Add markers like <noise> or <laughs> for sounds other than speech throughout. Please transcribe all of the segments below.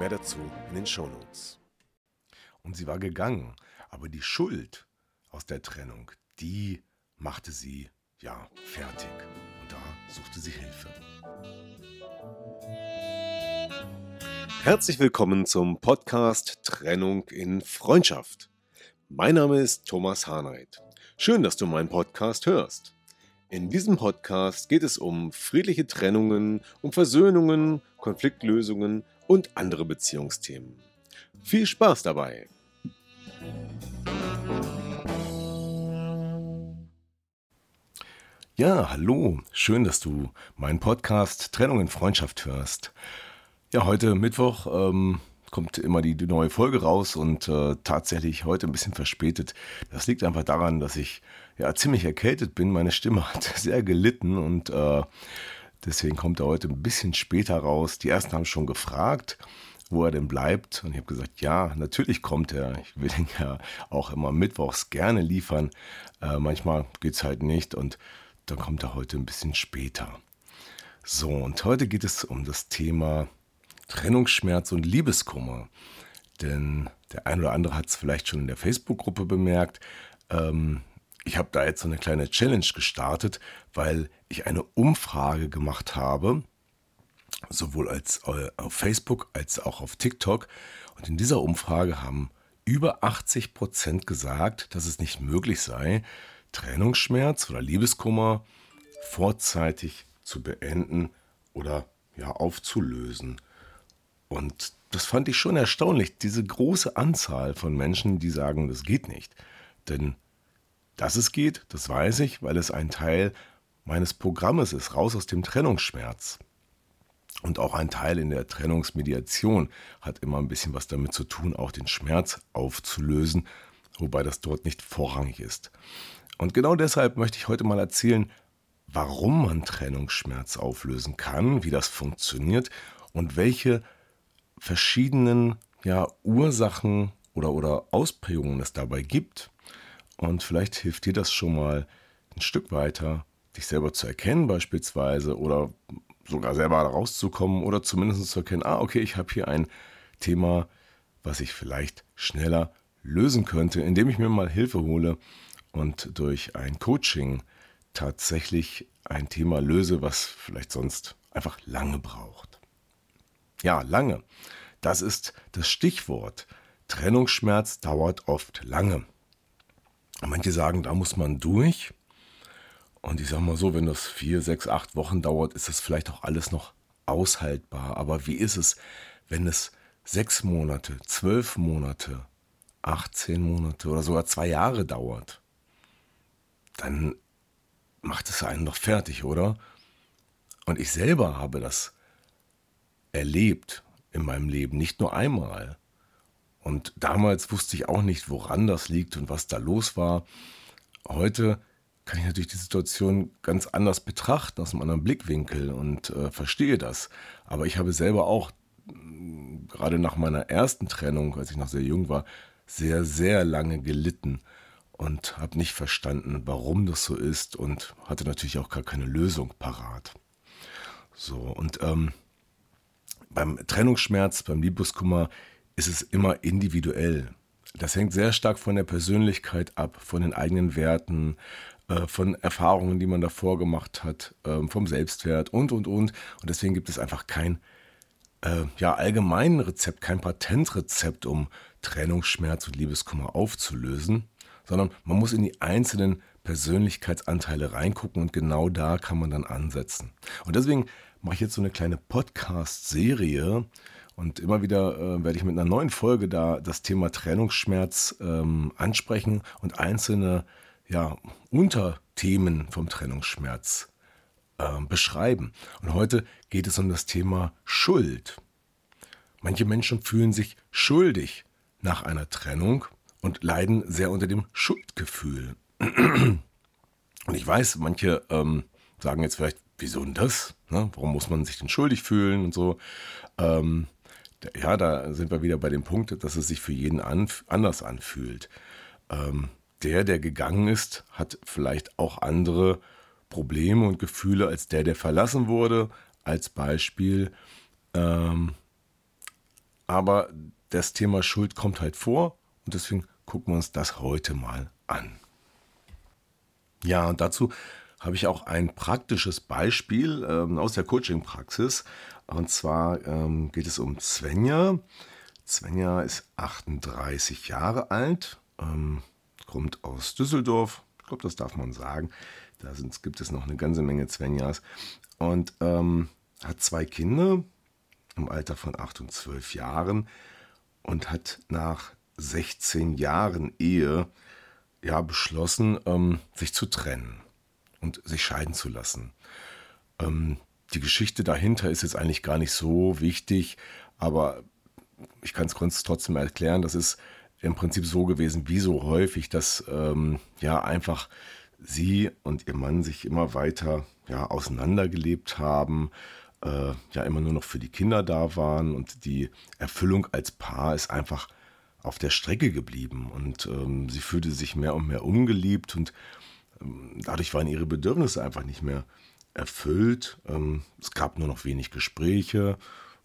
Mehr dazu in den Shownotes. Und sie war gegangen, aber die Schuld aus der Trennung, die machte sie ja fertig. Und da suchte sie Hilfe. Herzlich willkommen zum Podcast Trennung in Freundschaft. Mein Name ist Thomas Harnight. Schön, dass du meinen Podcast hörst. In diesem Podcast geht es um friedliche Trennungen, um Versöhnungen, Konfliktlösungen und andere Beziehungsthemen. Viel Spaß dabei! Ja, hallo, schön, dass du meinen Podcast Trennung in Freundschaft hörst. Ja, heute Mittwoch ähm, kommt immer die, neue Folge raus und äh, tatsächlich heute ein bisschen verspätet. Das liegt einfach daran, dass ich ja ziemlich erkältet bin. Meine Stimme hat <laughs> sehr gelitten und äh, deswegen kommt er heute ein bisschen später raus. Die ersten haben schon gefragt, wo er denn bleibt. Und ich habe gesagt, ja, natürlich kommt er. Ich will ihn ja auch immer mittwochs gerne liefern. Äh, manchmal geht es halt nicht und dann kommt er heute ein bisschen später. So, und heute geht es um das Thema Trennungsschmerz und Liebeskummer. Denn der ein oder andere hat es vielleicht schon in der Facebook-Gruppe bemerkt. Ähm, ich habe da jetzt so eine kleine Challenge gestartet, weil ich eine Umfrage gemacht habe, sowohl als äh, auf Facebook als auch auf TikTok. Und in dieser Umfrage haben über 80 Prozent gesagt, dass es nicht möglich sei, Trennungsschmerz oder Liebeskummer vorzeitig zu beenden oder ja aufzulösen. Und das fand ich schon erstaunlich, diese große Anzahl von Menschen, die sagen, das geht nicht. Denn dass es geht, das weiß ich, weil es ein Teil meines Programmes ist, raus aus dem Trennungsschmerz. Und auch ein Teil in der Trennungsmediation hat immer ein bisschen was damit zu tun, auch den Schmerz aufzulösen, wobei das dort nicht vorrangig ist. Und genau deshalb möchte ich heute mal erzählen, warum man Trennungsschmerz auflösen kann, wie das funktioniert und welche verschiedenen ja, Ursachen oder, oder Ausprägungen es dabei gibt. Und vielleicht hilft dir das schon mal ein Stück weiter, dich selber zu erkennen beispielsweise oder sogar selber rauszukommen oder zumindest zu erkennen, ah, okay, ich habe hier ein Thema, was ich vielleicht schneller lösen könnte, indem ich mir mal Hilfe hole und durch ein Coaching tatsächlich ein Thema löse, was vielleicht sonst einfach lange braucht. Ja, lange. Das ist das Stichwort. Trennungsschmerz dauert oft lange. Manche sagen, da muss man durch. Und ich sage mal so, wenn das vier, sechs, acht Wochen dauert, ist das vielleicht auch alles noch aushaltbar. Aber wie ist es, wenn es sechs Monate, zwölf Monate, 18 Monate oder sogar zwei Jahre dauert? Dann macht es einen doch fertig, oder? Und ich selber habe das erlebt in meinem Leben, nicht nur einmal. Und damals wusste ich auch nicht, woran das liegt und was da los war. Heute kann ich natürlich die Situation ganz anders betrachten, aus einem anderen Blickwinkel und äh, verstehe das. Aber ich habe selber auch, mm, gerade nach meiner ersten Trennung, als ich noch sehr jung war, sehr, sehr lange gelitten und habe nicht verstanden, warum das so ist und hatte natürlich auch gar keine Lösung parat. So, und ähm, beim Trennungsschmerz, beim Liebeskummer ist es immer individuell. Das hängt sehr stark von der Persönlichkeit ab, von den eigenen Werten, äh, von Erfahrungen, die man davor gemacht hat, ähm, vom Selbstwert und, und, und. Und deswegen gibt es einfach kein äh, ja, allgemein Rezept, kein Patentrezept, um Trennungsschmerz und Liebeskummer aufzulösen, sondern man muss in die einzelnen Persönlichkeitsanteile reingucken und genau da kann man dann ansetzen. Und deswegen mache ich jetzt so eine kleine Podcast-Serie, und immer wieder äh, werde ich mit einer neuen Folge da das Thema Trennungsschmerz ähm, ansprechen und einzelne ja, Unterthemen vom Trennungsschmerz äh, beschreiben. Und heute geht es um das Thema Schuld. Manche Menschen fühlen sich schuldig nach einer Trennung und leiden sehr unter dem Schuldgefühl. <clears throat> Und ich weiß, manche ähm, sagen jetzt vielleicht, wieso denn das? Ne? Warum muss man sich denn schuldig fühlen und so? Ähm, ja, da sind wir wieder bei dem Punkt, dass es sich für jeden anf anders anfühlt. Ähm, der, der gegangen ist, hat vielleicht auch andere Probleme und Gefühle als der, der verlassen wurde, als Beispiel. Ähm, aber das Thema Schuld kommt halt vor und deswegen gucken wir uns das heute mal an. Ja, und dazu habe ich auch ein praktisches Beispiel ähm, aus der Coaching-Praxis. Und zwar ähm, geht es um Svenja. Svenja ist 38 Jahre alt, ähm, kommt aus Düsseldorf. Ich glaube, das darf man sagen. Da sind, gibt es noch eine ganze Menge Svenjas. Und ähm, hat zwei Kinder im Alter von 8 und 12 Jahren und hat nach 16 Jahren Ehe ja beschlossen, ähm, sich zu trennen und sich scheiden zu lassen. Die Geschichte dahinter ist jetzt eigentlich gar nicht so wichtig, aber ich kann es trotzdem erklären. Das ist im Prinzip so gewesen, wie so häufig, dass ähm, ja einfach sie und ihr Mann sich immer weiter ja, auseinandergelebt haben, äh, ja immer nur noch für die Kinder da waren und die Erfüllung als Paar ist einfach auf der Strecke geblieben und ähm, sie fühlte sich mehr und mehr ungeliebt und ähm, dadurch waren ihre Bedürfnisse einfach nicht mehr erfüllt. Ähm, es gab nur noch wenig Gespräche,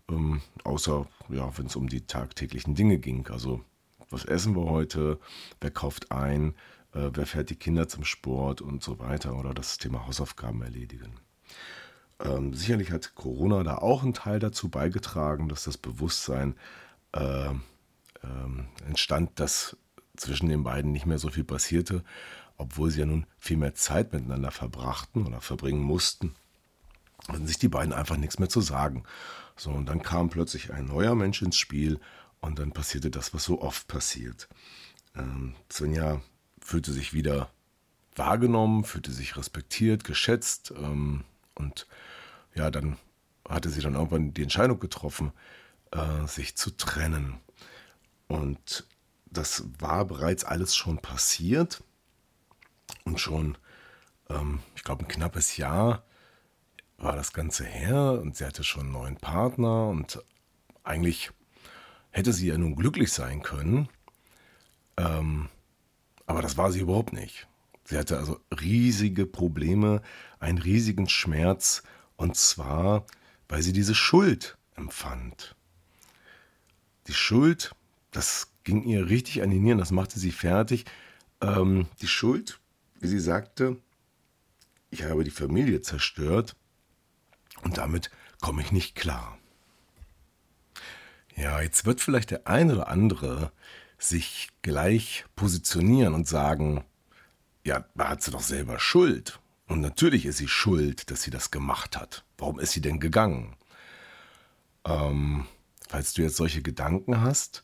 ähm, außer ja, wenn es um die tagtäglichen Dinge ging. Also was essen wir heute, wer kauft ein, äh, wer fährt die Kinder zum Sport und so weiter oder das Thema Hausaufgaben erledigen. Ähm, sicherlich hat Corona da auch einen Teil dazu beigetragen, dass das Bewusstsein äh, ähm, entstand, dass zwischen den beiden nicht mehr so viel passierte, obwohl sie ja nun viel mehr Zeit miteinander verbrachten oder verbringen mussten, hatten sich die beiden einfach nichts mehr zu sagen. So, und dann kam plötzlich ein neuer Mensch ins Spiel und dann passierte das, was so oft passiert. Ähm, Svenja fühlte sich wieder wahrgenommen, fühlte sich respektiert, geschätzt ähm, und ja, dann hatte sie dann irgendwann die Entscheidung getroffen, äh, sich zu trennen. Und das war bereits alles schon passiert und schon, ähm, ich glaube, ein knappes Jahr war das Ganze her und sie hatte schon einen neuen Partner und eigentlich hätte sie ja nun glücklich sein können, ähm, aber das war sie überhaupt nicht. Sie hatte also riesige Probleme, einen riesigen Schmerz und zwar, weil sie diese Schuld empfand. Die Schuld das ging ihr richtig an die Nieren, das machte sie fertig. Ähm, die Schuld, wie sie sagte, ich habe die Familie zerstört und damit komme ich nicht klar. Ja, jetzt wird vielleicht der eine oder andere sich gleich positionieren und sagen, ja, da hat sie doch selber Schuld. Und natürlich ist sie schuld, dass sie das gemacht hat. Warum ist sie denn gegangen? Ähm, falls du jetzt solche Gedanken hast,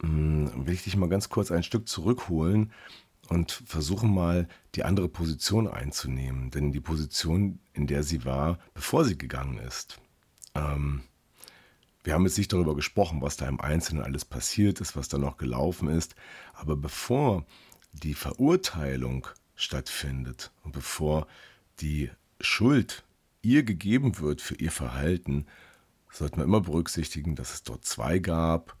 hm, will ich dich mal ganz kurz ein Stück zurückholen und versuchen mal die andere Position einzunehmen. Denn die Position, in der sie war, bevor sie gegangen ist. Ähm, wir haben jetzt nicht darüber gesprochen, was da im Einzelnen alles passiert ist, was da noch gelaufen ist. Aber bevor die Verurteilung stattfindet und bevor die Schuld ihr gegeben wird für ihr Verhalten, sollte man immer berücksichtigen, dass es dort zwei gab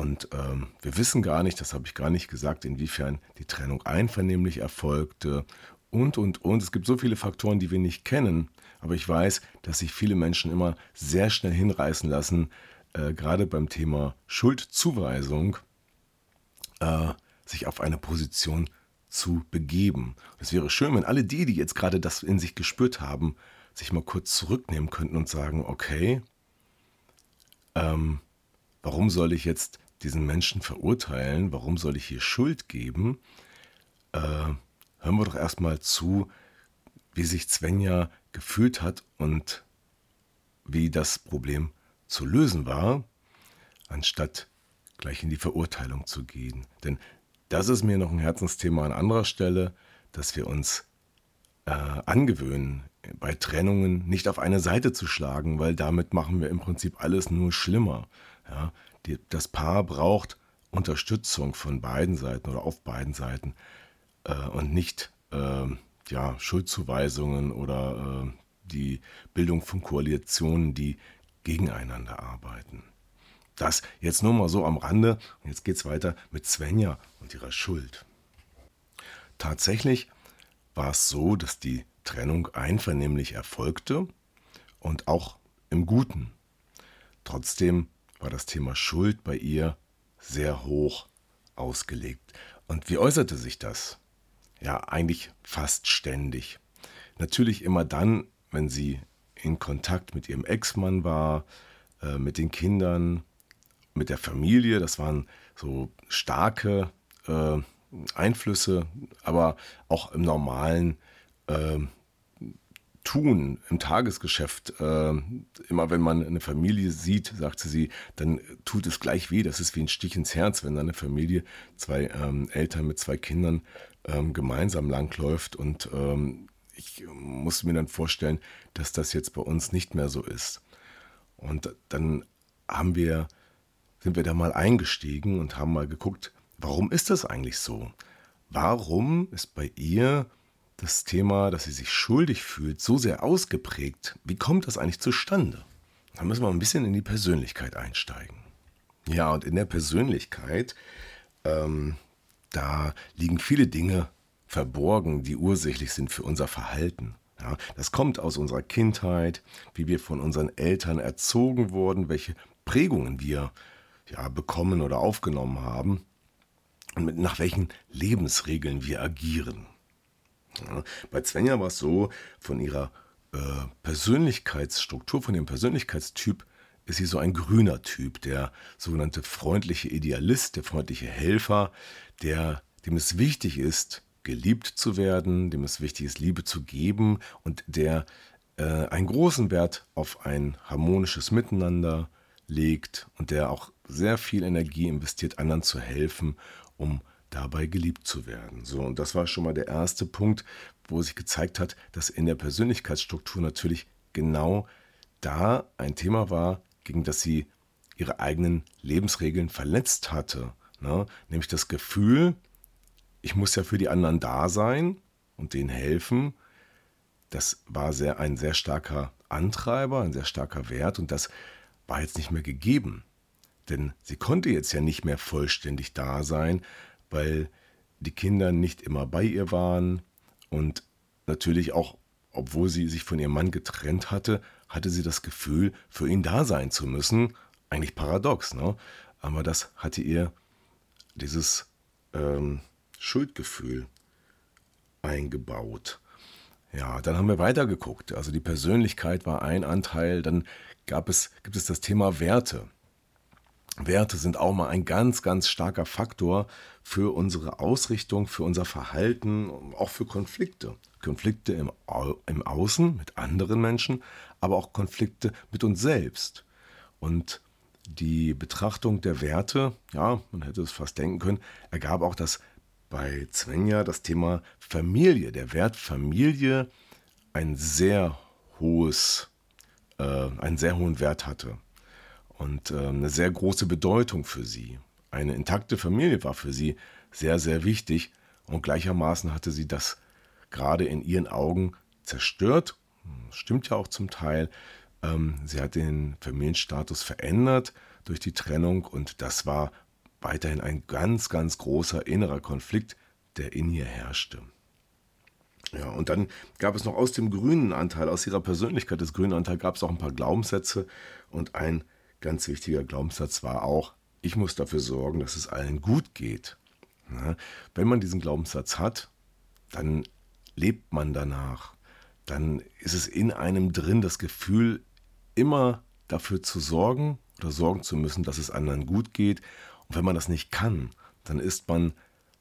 und ähm, wir wissen gar nicht, das habe ich gar nicht gesagt, inwiefern die Trennung einvernehmlich erfolgte und, und, und. Es gibt so viele Faktoren, die wir nicht kennen. Aber ich weiß, dass sich viele Menschen immer sehr schnell hinreißen lassen, äh, gerade beim Thema Schuldzuweisung, äh, sich auf eine Position zu begeben. Es wäre schön, wenn alle die, die jetzt gerade das in sich gespürt haben, sich mal kurz zurücknehmen könnten und sagen, okay, ähm, warum soll ich jetzt diesen Menschen verurteilen, warum soll ich hier Schuld geben? Äh, hören wir doch erstmal zu, wie sich Svenja gefühlt hat und wie das Problem zu lösen war, anstatt gleich in die Verurteilung zu gehen. Denn das ist mir noch ein Herzensthema an anderer Stelle, dass wir uns äh, angewöhnen, bei Trennungen nicht auf eine Seite zu schlagen, weil damit machen wir im Prinzip alles nur schlimmer. Ja, die, das Paar braucht Unterstützung von beiden Seiten oder auf beiden Seiten äh, und nicht äh, ja, Schuldzuweisungen oder äh, die Bildung von Koalitionen, die gegeneinander arbeiten. Das jetzt nur mal so am Rande. Und jetzt geht es weiter mit Svenja und ihrer Schuld. Tatsächlich war es so, dass die Trennung einvernehmlich erfolgte und auch im Guten. Trotzdem war das Thema Schuld bei ihr sehr hoch ausgelegt. Und wie äußerte sich das? Ja, eigentlich fast ständig. Natürlich immer dann, wenn sie in Kontakt mit ihrem Ex-Mann war, äh, mit den Kindern, mit der Familie. Das waren so starke äh, Einflüsse, aber auch im normalen äh, Tun, im Tagesgeschäft. Äh, immer wenn man eine Familie sieht, sagte sie, dann tut es gleich weh. Das ist wie ein Stich ins Herz, wenn eine Familie, zwei ähm, Eltern mit zwei Kindern ähm, gemeinsam langläuft und ähm, ich musste mir dann vorstellen, dass das jetzt bei uns nicht mehr so ist. Und dann haben wir, sind wir da mal eingestiegen und haben mal geguckt, warum ist das eigentlich so? Warum ist bei ihr das Thema, dass sie sich schuldig fühlt, so sehr ausgeprägt? Wie kommt das eigentlich zustande? Da müssen wir ein bisschen in die Persönlichkeit einsteigen. Ja, und in der Persönlichkeit, ähm, da liegen viele Dinge verborgen, die ursächlich sind für unser Verhalten. Ja, das kommt aus unserer Kindheit, wie wir von unseren Eltern erzogen wurden, welche Prägungen wir ja, bekommen oder aufgenommen haben und mit, nach welchen Lebensregeln wir agieren. Ja, bei Svenja war es so, von ihrer äh, Persönlichkeitsstruktur, von dem Persönlichkeitstyp ist sie so ein grüner Typ, der sogenannte freundliche Idealist, der freundliche Helfer, der, dem es wichtig ist, geliebt zu werden, dem es wichtig ist, Liebe zu geben und der äh, einen großen Wert auf ein harmonisches Miteinander legt und der auch sehr viel Energie investiert, anderen zu helfen, um dabei geliebt zu werden. So, und das war schon mal der erste Punkt, wo sich gezeigt hat, dass in der Persönlichkeitsstruktur natürlich genau da ein Thema war, gegen das sie ihre eigenen Lebensregeln verletzt hatte. Ne? Nämlich das Gefühl, ich muss ja für die anderen da sein und denen helfen. Das war sehr, ein sehr starker Antreiber, ein sehr starker Wert und das war jetzt nicht mehr gegeben. Denn sie konnte jetzt ja nicht mehr vollständig da sein, weil die Kinder nicht immer bei ihr waren und natürlich auch, obwohl sie sich von ihrem Mann getrennt hatte, hatte sie das Gefühl, für ihn da sein zu müssen. Eigentlich paradox, ne? Aber das hatte ihr dieses ähm, Schuldgefühl eingebaut. Ja, dann haben wir weitergeguckt. Also die Persönlichkeit war ein Anteil. Dann gab es, gibt es das Thema Werte. Werte sind auch mal ein ganz, ganz starker Faktor für unsere Ausrichtung, für unser Verhalten, auch für Konflikte. Konflikte im, Au im Außen mit anderen Menschen, aber auch Konflikte mit uns selbst. Und die Betrachtung der Werte, ja, man hätte es fast denken können, ergab auch, dass bei Svenja das Thema Familie, der Wert Familie ein sehr hohes, äh, einen sehr hohen Wert hatte und äh, eine sehr große Bedeutung für sie. Eine intakte Familie war für sie sehr, sehr wichtig und gleichermaßen hatte sie das gerade in ihren Augen zerstört. Stimmt ja auch zum Teil. Ähm, sie hat den Familienstatus verändert durch die Trennung und das war weiterhin ein ganz, ganz großer innerer Konflikt, der in ihr herrschte. Ja, und dann gab es noch aus dem grünen Anteil, aus ihrer Persönlichkeit des grünen Anteils, gab es auch ein paar Glaubenssätze. Und ein ganz wichtiger Glaubenssatz war auch, ich muss dafür sorgen, dass es allen gut geht. Wenn man diesen Glaubenssatz hat, dann lebt man danach. Dann ist es in einem drin das Gefühl, immer dafür zu sorgen oder sorgen zu müssen, dass es anderen gut geht und wenn man das nicht kann, dann ist man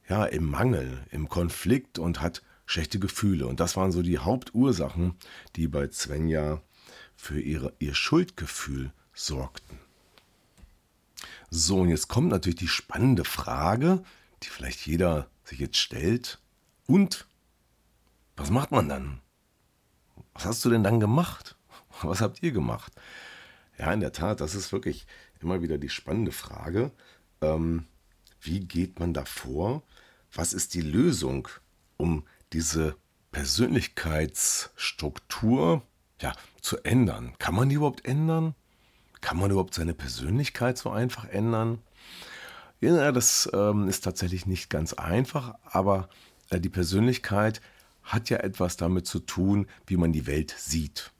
ja im Mangel, im Konflikt und hat schlechte Gefühle. Und das waren so die Hauptursachen, die bei Svenja für ihre, ihr Schuldgefühl sorgten. So, und jetzt kommt natürlich die spannende Frage, die vielleicht jeder sich jetzt stellt. Und was macht man dann? was hast du denn dann gemacht? <laughs> Was habt ihr gemacht? Ja, in der Tat, das ist wirklich immer wieder die spannende Frage. Ähm, wie geht man da vor? Was ist die Lösung, um diese Persönlichkeitsstruktur ja, zu ändern? Kann man die überhaupt ändern? Kann man überhaupt seine Persönlichkeit so einfach ändern? Ja, das ähm, ist tatsächlich nicht ganz einfach, aber äh, die Persönlichkeit hat ja etwas damit zu tun, wie man die Welt sieht.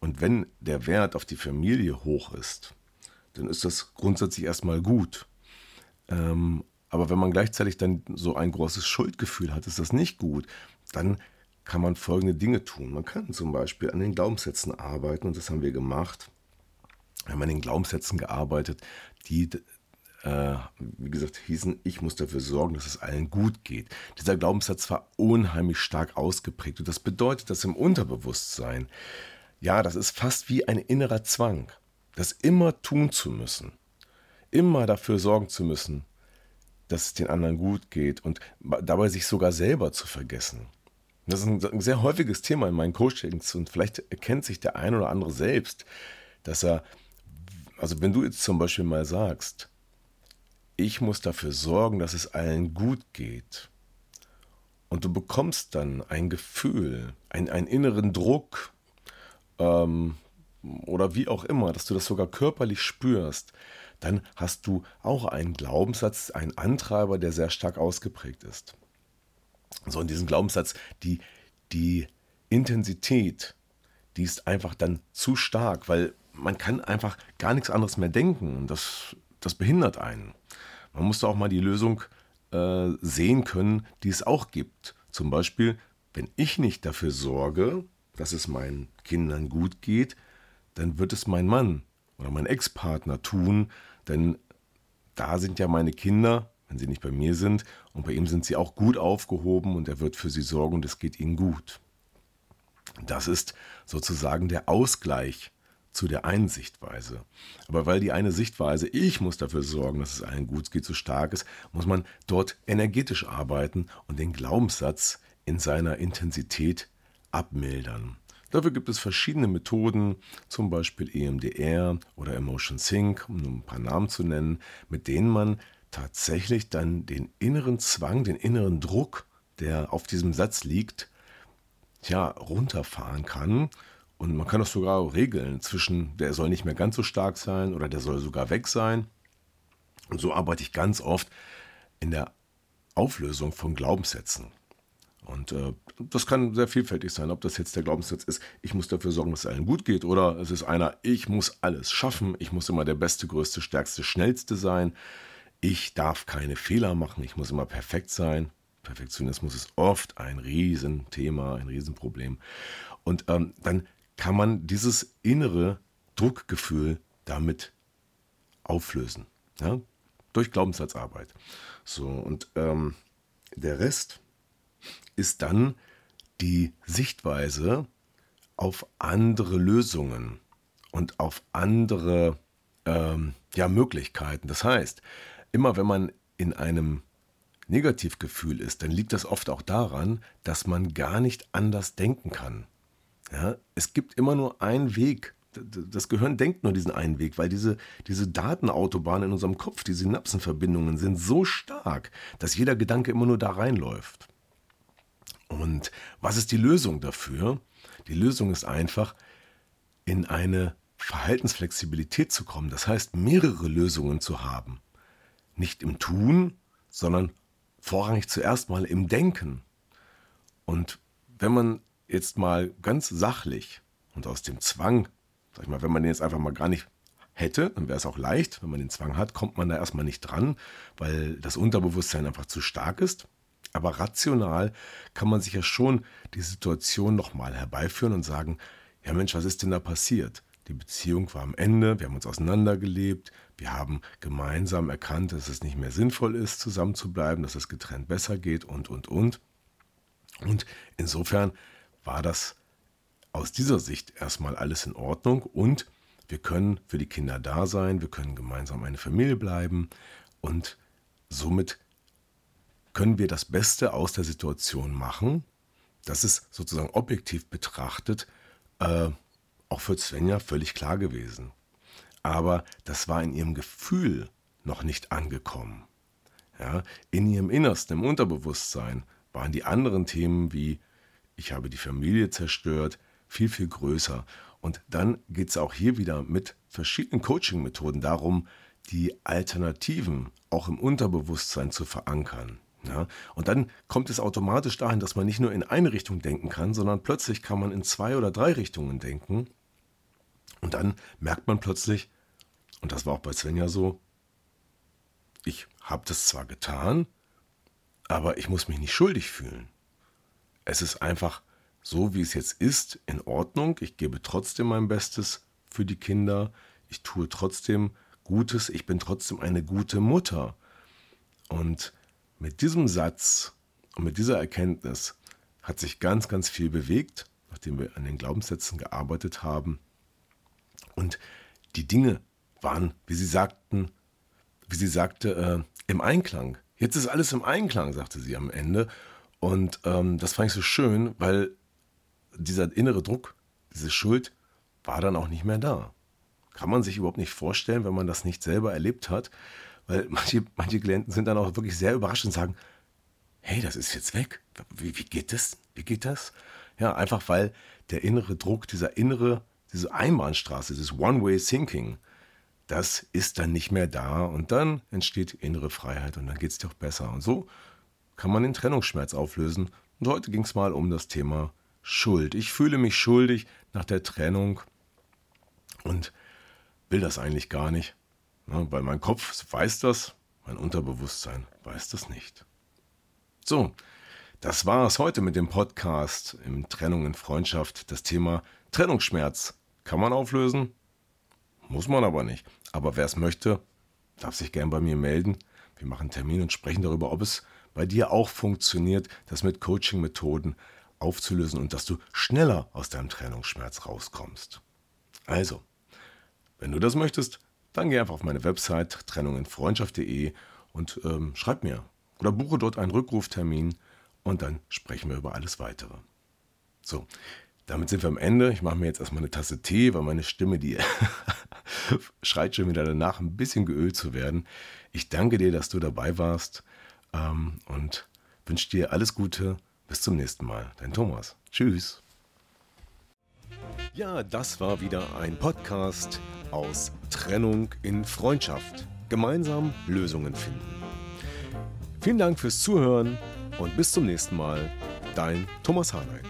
Und wenn der Wert auf die Familie hoch ist, dann ist das grundsätzlich erstmal gut. Ähm, aber wenn man gleichzeitig dann so ein großes Schuldgefühl hat, ist das nicht gut. Dann kann man folgende Dinge tun. Man kann zum Beispiel an den Glaubenssätzen arbeiten und das haben wir gemacht. Haben an den Glaubenssätzen gearbeitet, die äh, wie gesagt, hießen, ich muss dafür sorgen, dass es allen gut geht. Dieser Glaubenssatz war unheimlich stark ausgeprägt und das bedeutet, dass im Unterbewusstsein, ja, das ist fast wie ein innerer Zwang, das immer tun zu müssen, immer dafür sorgen zu müssen, dass es den anderen gut geht und dabei sich sogar selber zu vergessen. Das ist ein, sehr häufiges Thema in meinen Coachings und vielleicht erkennt sich der ein oder andere selbst, dass er, also wenn du jetzt zum Beispiel mal sagst, ich muss dafür sorgen, dass es allen gut geht. Und du bekommst dann ein Gefühl, ein, einen inneren Druck ähm, oder wie auch immer, dass du das sogar körperlich spürst, dann hast du auch einen Glaubenssatz, einen Antreiber, der sehr stark ausgeprägt ist. So, in diesem Glaubenssatz, die, die Intensität, die ist einfach dann zu stark, weil man kann einfach gar nichts anderes mehr denken. Das, das behindert einen. Man muss da auch mal die Lösung äh, sehen können, die es auch gibt. Zum Beispiel, wenn ich nicht dafür sorge, dass es meinen Kindern gut geht, dann wird es mein Mann oder mein Ex-Partner tun, denn da sind ja meine Kinder, wenn sie nicht bei mir sind, und bei ihm sind sie auch gut aufgehoben und er wird für sie sorgen und es geht ihnen gut. Das ist sozusagen der Ausgleich zu der einen Sichtweise. Aber weil die eine Sichtweise, ich muss dafür sorgen, dass es allen gut geht, so stark ist, muss man dort energetisch arbeiten und den Glaubenssatz in seiner Intensität abmildern. Dafür gibt es verschiedene Methoden, zum Beispiel EMDR oder Emotion Sync, um ein paar Namen zu nennen, mit denen man tatsächlich dann den inneren Zwang, den inneren Druck, der auf diesem Satz liegt, ja, runterfahren kann und man kann das sogar regeln zwischen, der soll nicht mehr ganz so stark sein oder der soll sogar weg sein. Und so arbeite ich ganz oft in der Auflösung von Glaubenssätzen. Und äh, das kann sehr vielfältig sein, ob das jetzt der Glaubenssatz ist, ich muss dafür sorgen, dass es allen gut geht, oder es ist einer, ich muss alles schaffen, ich muss immer der Beste, Größte, Stärkste, Schnellste sein, ich darf keine Fehler machen, ich muss immer perfekt sein. Perfektionismus ist oft ein Riesenthema, ein Riesenproblem. Und ähm, dann kann man dieses innere Druckgefühl damit auflösen. Ja? Durch Glaubenssatzarbeit. So, und ähm, der Rest ist dann die Sichtweise auf andere Lösungen und auf andere ähm, ja, Möglichkeiten. Das heißt, immer wenn man in einem Negativgefühl ist, dann liegt das oft auch daran, dass man gar nicht anders denken kann. Ja, es gibt immer nur einen Weg. Das Gehirn denkt nur diesen einen Weg, weil diese, diese Datenautobahnen in unserem Kopf, die Synapsenverbindungen sind so stark, dass jeder Gedanke immer nur da reinläuft. Und was ist die Lösung dafür? Die Lösung ist einfach, in eine Verhaltensflexibilität zu kommen. Das heißt, mehrere Lösungen zu haben. Nicht im Tun, sondern vorrangig zuerst mal im Denken. Und wenn man jetzt mal ganz sachlich und aus dem Zwang, sag ich mal, wenn man den jetzt einfach mal gar nicht hätte, dann wäre es auch leicht. Wenn man den Zwang hat, kommt man da erstmal nicht dran, weil das Unterbewusstsein einfach zu stark ist. Aber rational kann man sich ja schon die Situation nochmal herbeiführen und sagen, ja Mensch, was ist denn da passiert? Die Beziehung war am Ende, wir haben uns auseinandergelebt, wir haben gemeinsam erkannt, dass es nicht mehr sinnvoll ist, zusammen zu bleiben, dass es getrennt besser geht und, und, und. Und insofern war das aus dieser Sicht erstmal alles in Ordnung und wir können für die Kinder da sein, wir können gemeinsam eine Familie bleiben und somit können wir das Beste aus der Situation machen, dass es sozusagen objektiv betrachtet äh, auch für Svenja völlig klar gewesen. Aber das war in ihrem Gefühl noch nicht angekommen. Ja, in ihrem Innersten, im Unterbewusstsein waren die anderen Themen wie ich habe die Familie zerstört viel, viel größer. Und dann geht es auch hier wieder mit verschiedenen Coaching-Methoden darum, die Alternativen auch im Unterbewusstsein zu verankern. Ja, und dann kommt es automatisch dahin, dass man nicht nur in eine Richtung denken kann, sondern plötzlich kann man in zwei oder drei Richtungen denken. Und dann merkt man plötzlich, und das war auch bei Svenja so, ich habe das zwar getan, aber ich muss mich nicht schuldig fühlen. Es ist einfach so, wie es jetzt ist, in Ordnung. Ich gebe trotzdem mein Bestes für die Kinder. Ich tue trotzdem Gutes. Ich bin trotzdem eine gute Mutter. Und mit diesem Satz und mit dieser Erkenntnis hat sich ganz, ganz viel bewegt, nachdem wir an den Glaubenssätzen gearbeitet haben. Und die Dinge waren, wie sie sagten, wie sie sagte, äh, im Einklang. Jetzt ist alles im Einklang, sagte sie am Ende. Und ähm, das fand ich so schön, weil dieser innere Druck, diese Schuld war dann auch nicht mehr da. Kann man sich überhaupt nicht vorstellen, wenn man das nicht selber erlebt hat, weil <laughs> manche, manche Klienten sind dann auch wirklich sehr überrascht und sagen, hey, das ist jetzt weg. Wie, wie geht das? Wie geht das? Ja, einfach weil der innere Druck, dieser innere, diese Einbahnstraße, dieses One-Way-Thinking, das ist dann nicht mehr da und dann entsteht innere Freiheit und dann geht es dir auch besser. Und so kann man den Trennungsschmerz auflösen. Und heute ging es mal um das Thema Schuld. Ich fühle mich schuldig nach der Trennung und will das eigentlich gar nicht, ne, weil mein Kopf weiß das, mein Unterbewusstsein weiß das nicht. So, das war es heute mit dem Podcast im Trennung in Freundschaft. Das Thema Trennungsschmerz kann man auflösen, muss man aber nicht. Aber wer es möchte, darf sich gern bei mir melden. Wir machen einen Termin und sprechen darüber, ob es bei dir auch funktioniert, das mit Coaching-Methoden aufzulösen und dass du schneller aus deinem Trennungsschmerz rauskommst. Also, wenn du das möchtest, dann geh einfach auf meine Website trennunginfreundschaft.de und ähm, schreib mir oder buche dort einen Rückruftermin und dann sprechen wir über alles weitere. So, damit sind wir am Ende. Ich mache mir jetzt erstmal eine Tasse Tee, weil meine Stimme, die <laughs> schreit schon wieder danach, ein bisschen geölt zu werden. Ich danke dir, dass du dabei warst ähm, und wünsche dir alles Gute bis zum nächsten Mal. Dein Thomas. Tschüss. Ja, das war wieder ein Podcast aus Trennung in Freundschaft. Gemeinsam Lösungen finden. Vielen Dank fürs Zuhören und bis zum nächsten Mal. Dein Thomas Harnight.